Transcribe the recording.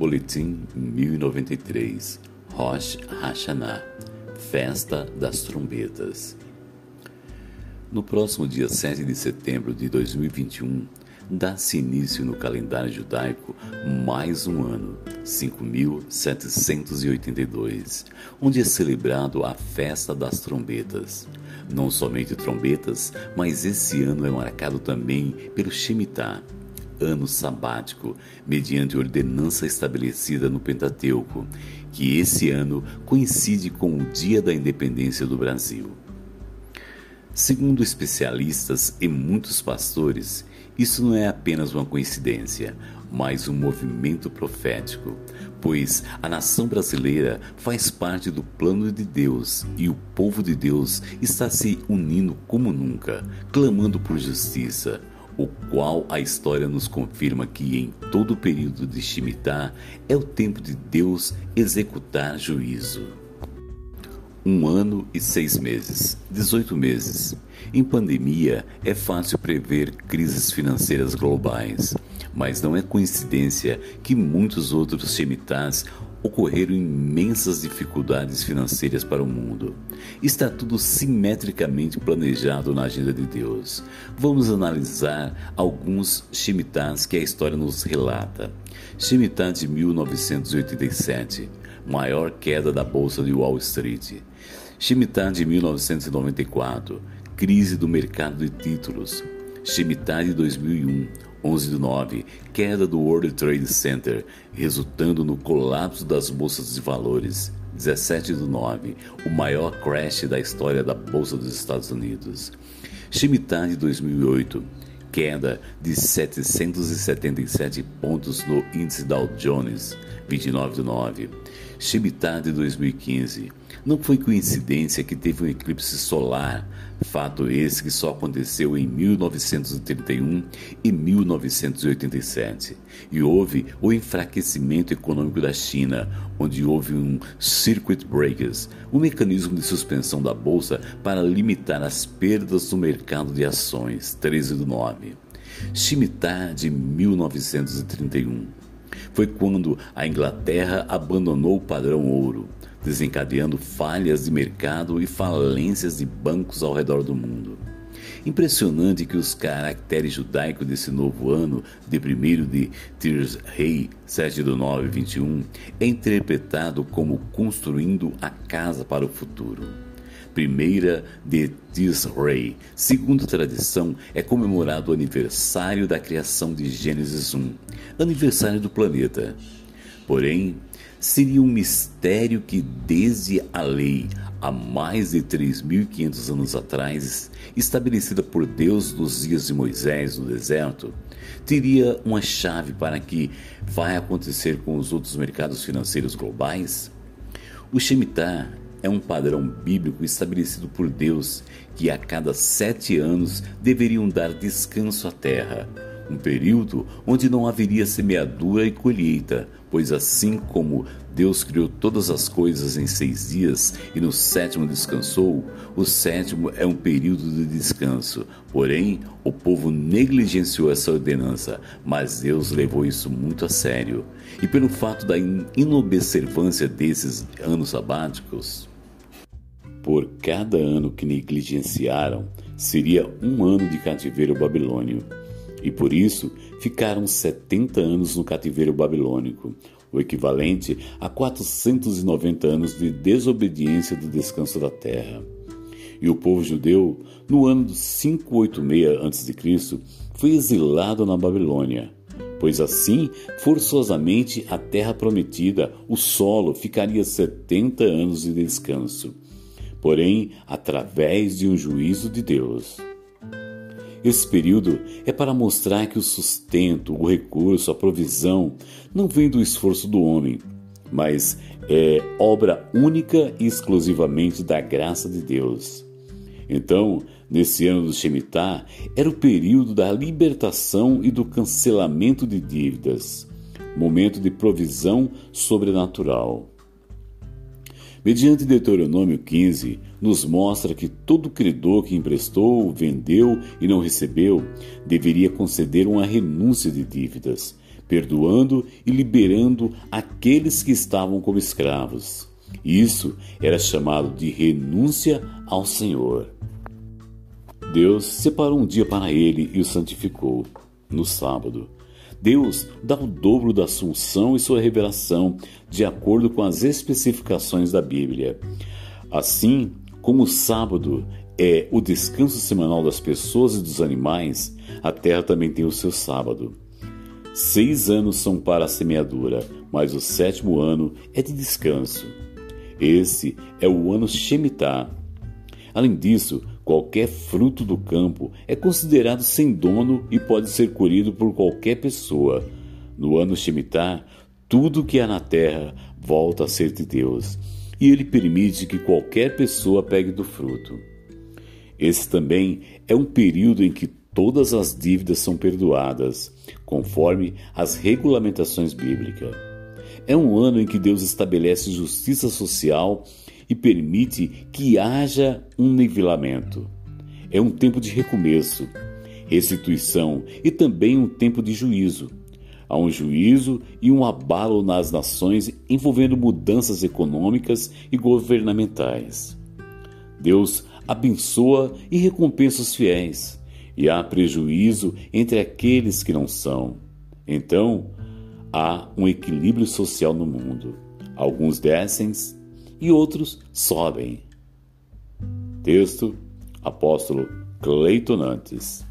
Boletim 1093 Rosh Hashanah Festa das Trombetas No próximo dia 7 de setembro de 2021, dá-se início no calendário judaico mais um ano, 5782, onde é celebrado a Festa das Trombetas. Não somente trombetas, mas esse ano é marcado também pelo Shemitah, ano sabático, mediante ordenança estabelecida no Pentateuco, que esse ano coincide com o Dia da Independência do Brasil. Segundo especialistas e muitos pastores, isso não é apenas uma coincidência, mas um movimento profético, pois a nação brasileira faz parte do plano de Deus e o povo de Deus está se unindo como nunca, clamando por justiça, o qual a história nos confirma que em todo o período de Shemitah é o tempo de Deus executar juízo. Um ano e seis meses, 18 meses. Em pandemia, é fácil prever crises financeiras globais, mas não é coincidência que muitos outros Shemitahs ocorreram imensas dificuldades financeiras para o mundo. Está tudo simetricamente planejado na agenda de Deus. Vamos analisar alguns Shemitahs que a história nos relata. Shemitah de 1987, maior queda da bolsa de Wall Street. Shemitah de 1994, crise do mercado de títulos. Shemitah de 2001, 11 de 9, queda do World Trade Center, resultando no colapso das bolsas de valores. 17 de 9, o maior crash da história da Bolsa dos Estados Unidos. Shemitah de 2008, queda de 777 pontos no índice Dow Jones, 29 de 9. Shemitah de 2015, não foi coincidência que teve um eclipse solar, fato esse que só aconteceu em 1931 e 1987. E houve o enfraquecimento econômico da China, onde houve um circuit breakers, um mecanismo de suspensão da bolsa para limitar as perdas no mercado de ações, 13 do 9. Shemitah de 1931 foi quando a Inglaterra abandonou o padrão ouro desencadeando falhas de mercado e falências de bancos ao redor do mundo. Impressionante que os caracteres judaicos desse novo ano, de 1 de Tirs Rei, 7 de 9, 21, é interpretado como construindo a casa para o futuro. Primeira de Tisrei, segundo a tradição, é comemorado o aniversário da criação de Gênesis 1, aniversário do planeta. Porém, seria um mistério que, desde a lei, há mais de 3.500 anos atrás, estabelecida por Deus nos dias de Moisés no deserto, teria uma chave para que vai acontecer com os outros mercados financeiros globais? O Shemitah é um padrão bíblico estabelecido por Deus que a cada sete anos deveriam dar descanso à terra um período onde não haveria semeadura e colheita, pois assim como Deus criou todas as coisas em seis dias e no sétimo descansou, o sétimo é um período de descanso. Porém, o povo negligenciou essa ordenança, mas Deus levou isso muito a sério. E pelo fato da inobservância desses anos sabáticos, por cada ano que negligenciaram, seria um ano de cativeiro babilônio e por isso ficaram 70 anos no cativeiro babilônico, o equivalente a 490 anos de desobediência do descanso da terra. E o povo judeu, no ano 586 a.C., foi exilado na Babilônia, pois assim, forçosamente, a terra prometida, o solo, ficaria 70 anos de descanso, porém, através de um juízo de Deus. Esse período é para mostrar que o sustento, o recurso, a provisão não vem do esforço do homem, mas é obra única e exclusivamente da graça de Deus. Então, nesse ano do Shemitah, era o período da libertação e do cancelamento de dívidas, momento de provisão sobrenatural. Mediante Deuteronômio 15, nos mostra que todo credor que emprestou, vendeu e não recebeu deveria conceder uma renúncia de dívidas, perdoando e liberando aqueles que estavam como escravos. Isso era chamado de renúncia ao Senhor. Deus separou um dia para ele e o santificou, no sábado. Deus dá o dobro da assunção e sua revelação de acordo com as especificações da Bíblia. Assim como o sábado é o descanso semanal das pessoas e dos animais, a terra também tem o seu sábado. Seis anos são para a semeadura, mas o sétimo ano é de descanso. Esse é o ano Shemitah. Além disso, qualquer fruto do campo é considerado sem dono e pode ser colhido por qualquer pessoa. No ano Shemitah, tudo que há na terra volta a ser de Deus, e ele permite que qualquer pessoa pegue do fruto. Esse também é um período em que todas as dívidas são perdoadas, conforme as regulamentações bíblicas. É um ano em que Deus estabelece justiça social e permite que haja um nivelamento. É um tempo de recomeço, restituição e também um tempo de juízo. Há um juízo e um abalo nas nações envolvendo mudanças econômicas e governamentais. Deus abençoa e recompensa os fiéis, e há prejuízo entre aqueles que não são. Então, há um equilíbrio social no mundo. Alguns descem e outros sobem. Texto: Apóstolo Cleiton Nantes.